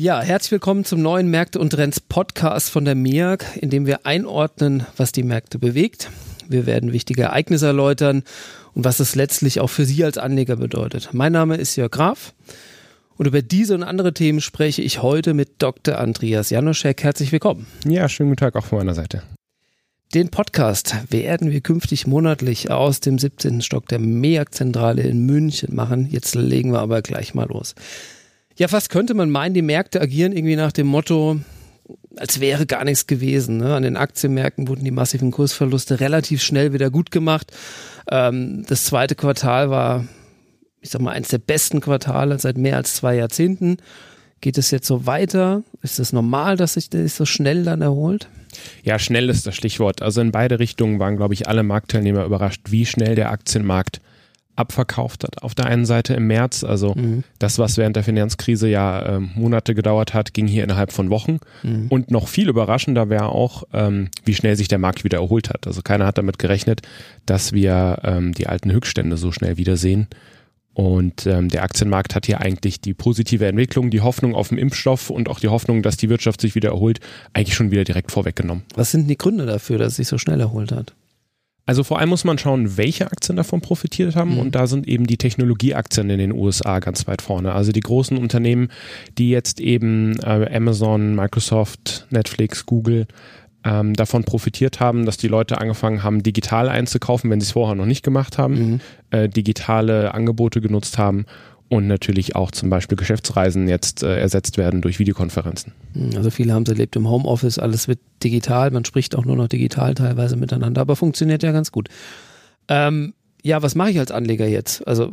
Ja, herzlich willkommen zum neuen Märkte und Trends Podcast von der MIAG, in dem wir einordnen, was die Märkte bewegt. Wir werden wichtige Ereignisse erläutern und was es letztlich auch für Sie als Anleger bedeutet. Mein Name ist Jörg Graf und über diese und andere Themen spreche ich heute mit Dr. Andreas Janoschek. Herzlich willkommen. Ja, schönen guten Tag auch von meiner Seite. Den Podcast werden wir künftig monatlich aus dem 17. Stock der MEAG-Zentrale in München machen. Jetzt legen wir aber gleich mal los. Ja, fast könnte man meinen, die Märkte agieren irgendwie nach dem Motto, als wäre gar nichts gewesen. Ne? An den Aktienmärkten wurden die massiven Kursverluste relativ schnell wieder gut gemacht. Ähm, das zweite Quartal war, ich sag mal, eines der besten Quartale seit mehr als zwei Jahrzehnten. Geht es jetzt so weiter? Ist es normal, dass sich das so schnell dann erholt? Ja, schnell ist das Stichwort. Also in beide Richtungen waren, glaube ich, alle Marktteilnehmer überrascht, wie schnell der Aktienmarkt abverkauft hat. Auf der einen Seite im März, also mhm. das, was während der Finanzkrise ja äh, Monate gedauert hat, ging hier innerhalb von Wochen. Mhm. Und noch viel überraschender wäre auch, ähm, wie schnell sich der Markt wieder erholt hat. Also keiner hat damit gerechnet, dass wir ähm, die alten Höchststände so schnell wiedersehen. Und ähm, der Aktienmarkt hat hier eigentlich die positive Entwicklung, die Hoffnung auf den Impfstoff und auch die Hoffnung, dass die Wirtschaft sich wieder erholt, eigentlich schon wieder direkt vorweggenommen. Was sind die Gründe dafür, dass es sich so schnell erholt hat? Also vor allem muss man schauen, welche Aktien davon profitiert haben mhm. und da sind eben die Technologieaktien in den USA ganz weit vorne. Also die großen Unternehmen, die jetzt eben äh, Amazon, Microsoft, Netflix, Google ähm, davon profitiert haben, dass die Leute angefangen haben, digital einzukaufen, wenn sie es vorher noch nicht gemacht haben, mhm. äh, digitale Angebote genutzt haben und natürlich auch zum Beispiel Geschäftsreisen jetzt äh, ersetzt werden durch Videokonferenzen. Also viele haben es erlebt im Homeoffice, alles wird digital, man spricht auch nur noch digital teilweise miteinander, aber funktioniert ja ganz gut. Ähm, ja, was mache ich als Anleger jetzt? Also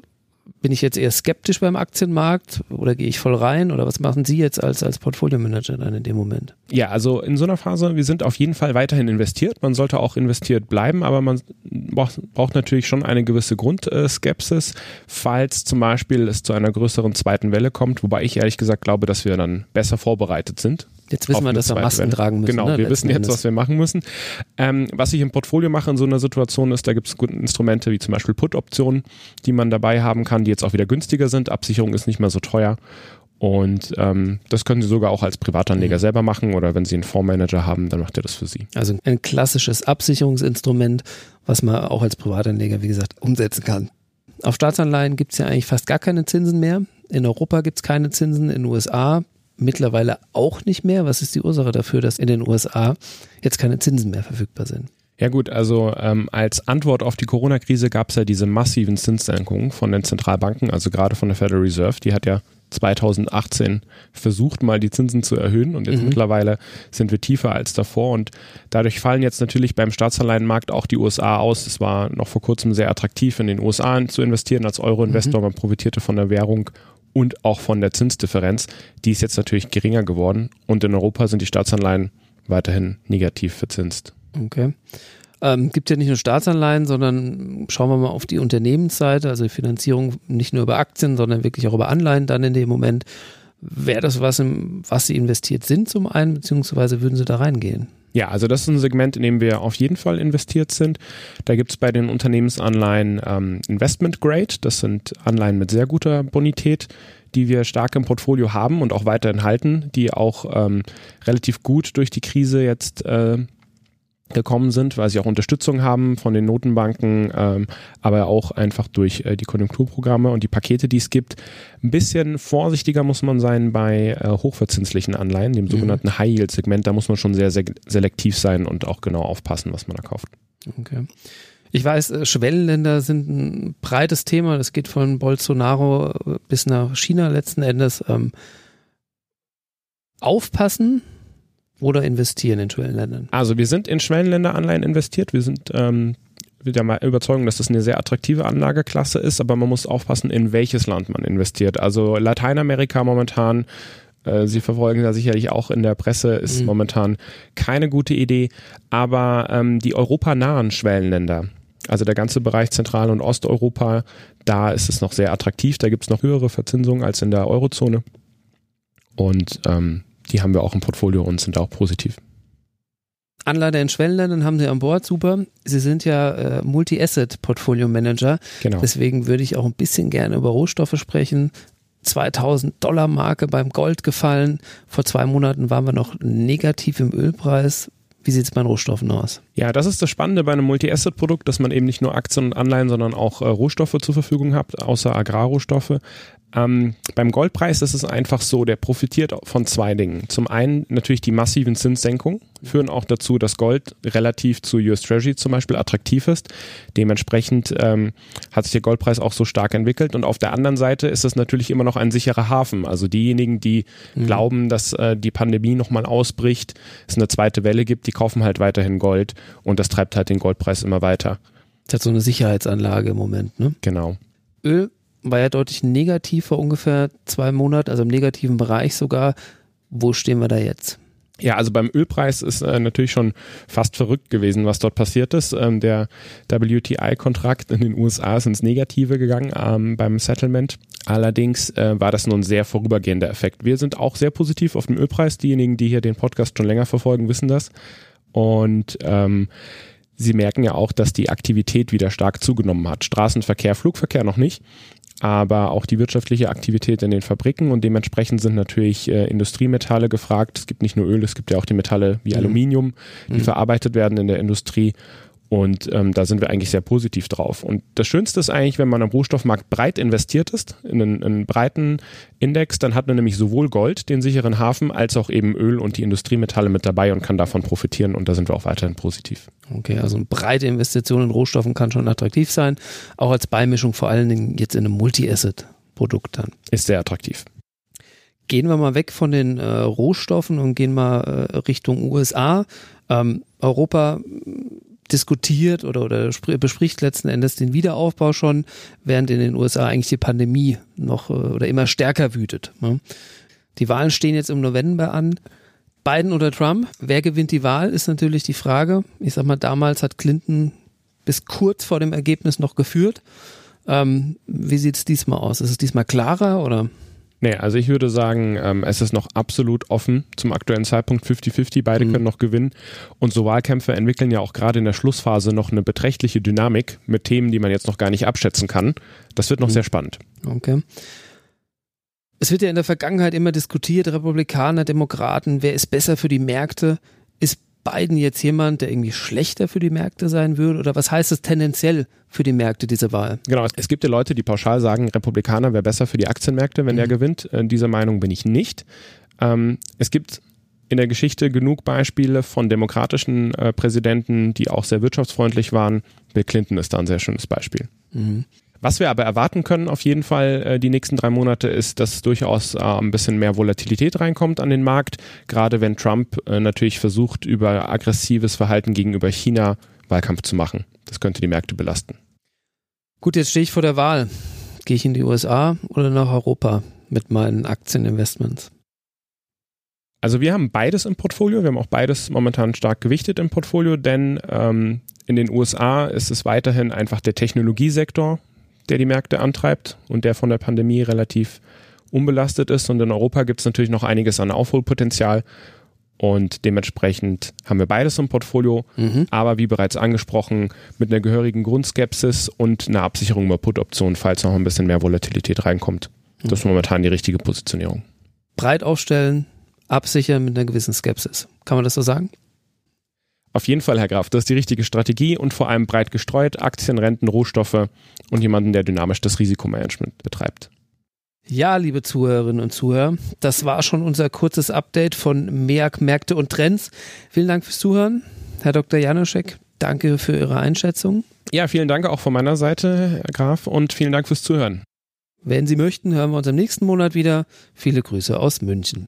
bin ich jetzt eher skeptisch beim Aktienmarkt oder gehe ich voll rein oder was machen Sie jetzt als, als Portfolio-Manager dann in dem Moment? Ja, also in so einer Phase, wir sind auf jeden Fall weiterhin investiert. Man sollte auch investiert bleiben, aber man braucht, braucht natürlich schon eine gewisse Grundskepsis, falls zum Beispiel es zu einer größeren zweiten Welle kommt, wobei ich ehrlich gesagt glaube, dass wir dann besser vorbereitet sind. Jetzt wissen wir, dass wir Masken Welle. tragen müssen. Genau, ne, wir wissen jetzt, was wir machen müssen. Ähm, was ich im Portfolio mache in so einer Situation ist, da gibt es gute Instrumente wie zum Beispiel Put-Optionen, die man dabei haben kann, die jetzt auch wieder günstiger sind. Absicherung ist nicht mehr so teuer. Und ähm, das können Sie sogar auch als Privatanleger mhm. selber machen oder wenn Sie einen Fondsmanager haben, dann macht er das für Sie. Also ein klassisches Absicherungsinstrument, was man auch als Privatanleger, wie gesagt, umsetzen kann. Auf Staatsanleihen gibt es ja eigentlich fast gar keine Zinsen mehr. In Europa gibt es keine Zinsen, in den USA mittlerweile auch nicht mehr. Was ist die Ursache dafür, dass in den USA jetzt keine Zinsen mehr verfügbar sind? Ja gut, also ähm, als Antwort auf die Corona-Krise gab es ja diese massiven Zinssenkungen von den Zentralbanken, also gerade von der Federal Reserve. Die hat ja 2018 versucht, mal die Zinsen zu erhöhen und jetzt mhm. mittlerweile sind wir tiefer als davor und dadurch fallen jetzt natürlich beim Staatsanleihenmarkt auch die USA aus. Es war noch vor kurzem sehr attraktiv, in den USA zu investieren als Euro-Investor. Mhm. Man profitierte von der Währung und auch von der Zinsdifferenz. Die ist jetzt natürlich geringer geworden und in Europa sind die Staatsanleihen weiterhin negativ verzinst. Okay. Ähm, gibt ja nicht nur Staatsanleihen, sondern schauen wir mal auf die Unternehmensseite, also die Finanzierung nicht nur über Aktien, sondern wirklich auch über Anleihen dann in dem Moment. Wäre das was, im, was Sie investiert sind zum einen, beziehungsweise würden Sie da reingehen? Ja, also das ist ein Segment, in dem wir auf jeden Fall investiert sind. Da gibt es bei den Unternehmensanleihen ähm, Investment Grade. Das sind Anleihen mit sehr guter Bonität, die wir stark im Portfolio haben und auch weiterhin halten, die auch ähm, relativ gut durch die Krise jetzt äh, gekommen sind, weil sie auch Unterstützung haben von den Notenbanken, ähm, aber auch einfach durch äh, die Konjunkturprogramme und die Pakete, die es gibt. Ein bisschen vorsichtiger muss man sein bei äh, hochverzinslichen Anleihen, dem mhm. sogenannten High-Yield-Segment. Da muss man schon sehr, sehr selektiv sein und auch genau aufpassen, was man da kauft. Okay. Ich weiß, äh, Schwellenländer sind ein breites Thema. Das geht von Bolsonaro äh, bis nach China letzten Endes. Ähm, aufpassen, oder investieren in Schwellenländern? Also wir sind in Schwellenländeranleihen investiert. Wir sind ähm, der Überzeugung, dass das eine sehr attraktive Anlageklasse ist, aber man muss aufpassen, in welches Land man investiert. Also Lateinamerika momentan, äh, Sie verfolgen da sicherlich auch in der Presse, ist mhm. momentan keine gute Idee, aber ähm, die europanahen Schwellenländer, also der ganze Bereich Zentral- und Osteuropa, da ist es noch sehr attraktiv, da gibt es noch höhere Verzinsungen als in der Eurozone. Und ähm, die haben wir auch im Portfolio und sind auch positiv. Anleiter in Schwellenländern haben Sie an Bord, super. Sie sind ja äh, Multi-Asset-Portfolio-Manager. Genau. Deswegen würde ich auch ein bisschen gerne über Rohstoffe sprechen. 2000 Dollar Marke beim Gold gefallen. Vor zwei Monaten waren wir noch negativ im Ölpreis. Wie sieht es bei den Rohstoffen aus? Ja, das ist das Spannende bei einem Multi-Asset-Produkt, dass man eben nicht nur Aktien und Anleihen, sondern auch äh, Rohstoffe zur Verfügung hat, außer Agrarrohstoffe. Ähm, beim Goldpreis ist es einfach so, der profitiert von zwei Dingen. Zum einen natürlich die massiven Zinssenkungen führen auch dazu, dass Gold relativ zu US Treasury zum Beispiel attraktiv ist. Dementsprechend ähm, hat sich der Goldpreis auch so stark entwickelt. Und auf der anderen Seite ist es natürlich immer noch ein sicherer Hafen. Also diejenigen, die mhm. glauben, dass äh, die Pandemie nochmal ausbricht, es eine zweite Welle gibt, die kaufen halt weiterhin Gold und das treibt halt den Goldpreis immer weiter. Das hat so eine Sicherheitsanlage im Moment, ne? Genau. Öl war ja deutlich negativ vor ungefähr zwei Monaten, also im negativen Bereich sogar. Wo stehen wir da jetzt? Ja, also beim Ölpreis ist äh, natürlich schon fast verrückt gewesen, was dort passiert ist. Ähm, der WTI-Kontrakt in den USA ist ins Negative gegangen ähm, beim Settlement. Allerdings äh, war das nur ein sehr vorübergehender Effekt. Wir sind auch sehr positiv auf dem Ölpreis. Diejenigen, die hier den Podcast schon länger verfolgen, wissen das. Und ähm, Sie merken ja auch, dass die Aktivität wieder stark zugenommen hat. Straßenverkehr, Flugverkehr noch nicht aber auch die wirtschaftliche Aktivität in den Fabriken und dementsprechend sind natürlich äh, Industriemetalle gefragt. Es gibt nicht nur Öl, es gibt ja auch die Metalle wie mhm. Aluminium, die mhm. verarbeitet werden in der Industrie und ähm, da sind wir eigentlich sehr positiv drauf. Und das Schönste ist eigentlich, wenn man am Rohstoffmarkt breit investiert ist, in einen, einen, breiten Index, dann hat man nämlich sowohl Gold, den sicheren Hafen, als auch eben Öl und die Industriemetalle mit dabei und kann davon profitieren. Und da sind wir auch weiterhin positiv. Okay, also eine breite Investition in Rohstoffen kann schon attraktiv sein, auch als Beimischung vor allen Dingen jetzt in einem Multi-Asset-Produkt dann. Ist sehr attraktiv. Gehen wir mal weg von den äh, Rohstoffen und gehen mal äh, Richtung USA. Ähm, Europa diskutiert oder, oder bespricht letzten Endes den Wiederaufbau schon, während in den USA eigentlich die Pandemie noch äh, oder immer stärker wütet. Ne? Die Wahlen stehen jetzt im November an. Biden oder Trump, wer gewinnt die Wahl, ist natürlich die Frage. Ich sag mal, damals hat Clinton bis kurz vor dem Ergebnis noch geführt. Ähm, wie sieht es diesmal aus? Ist es diesmal klarer oder? Nee, also ich würde sagen, ähm, es ist noch absolut offen zum aktuellen Zeitpunkt 50-50. Beide mhm. können noch gewinnen. Und so Wahlkämpfe entwickeln ja auch gerade in der Schlussphase noch eine beträchtliche Dynamik mit Themen, die man jetzt noch gar nicht abschätzen kann. Das wird noch mhm. sehr spannend. Okay. Es wird ja in der Vergangenheit immer diskutiert, Republikaner, Demokraten, wer ist besser für die Märkte? Biden jetzt jemand, der irgendwie schlechter für die Märkte sein würde? Oder was heißt es tendenziell für die Märkte, diese Wahl? Genau, es gibt ja Leute, die pauschal sagen, Republikaner wäre besser für die Aktienmärkte, wenn mhm. der gewinnt. In äh, dieser Meinung bin ich nicht. Ähm, es gibt in der Geschichte genug Beispiele von demokratischen äh, Präsidenten, die auch sehr wirtschaftsfreundlich waren. Bill Clinton ist da ein sehr schönes Beispiel. Mhm. Was wir aber erwarten können auf jeden Fall äh, die nächsten drei Monate ist, dass durchaus äh, ein bisschen mehr Volatilität reinkommt an den Markt, gerade wenn Trump äh, natürlich versucht, über aggressives Verhalten gegenüber China Wahlkampf zu machen. Das könnte die Märkte belasten. Gut, jetzt stehe ich vor der Wahl. Gehe ich in die USA oder nach Europa mit meinen Aktieninvestments? Also wir haben beides im Portfolio. Wir haben auch beides momentan stark gewichtet im Portfolio, denn ähm, in den USA ist es weiterhin einfach der Technologiesektor, der die Märkte antreibt und der von der Pandemie relativ unbelastet ist. Und in Europa gibt es natürlich noch einiges an Aufholpotenzial. Und dementsprechend haben wir beides im Portfolio, mhm. aber wie bereits angesprochen, mit einer gehörigen Grundskepsis und einer Absicherung über Put-Optionen, falls noch ein bisschen mehr Volatilität reinkommt. Das ist mhm. momentan die richtige Positionierung. Breit aufstellen, absichern mit einer gewissen Skepsis. Kann man das so sagen? Auf jeden Fall, Herr Graf, das ist die richtige Strategie und vor allem breit gestreut, Aktien, Renten, Rohstoffe und jemanden, der dynamisch das Risikomanagement betreibt. Ja, liebe Zuhörerinnen und Zuhörer, das war schon unser kurzes Update von MEAG Märkte und Trends. Vielen Dank fürs Zuhören. Herr Dr. Janoschek, danke für Ihre Einschätzung. Ja, vielen Dank auch von meiner Seite, Herr Graf, und vielen Dank fürs Zuhören. Wenn Sie möchten, hören wir uns im nächsten Monat wieder. Viele Grüße aus München.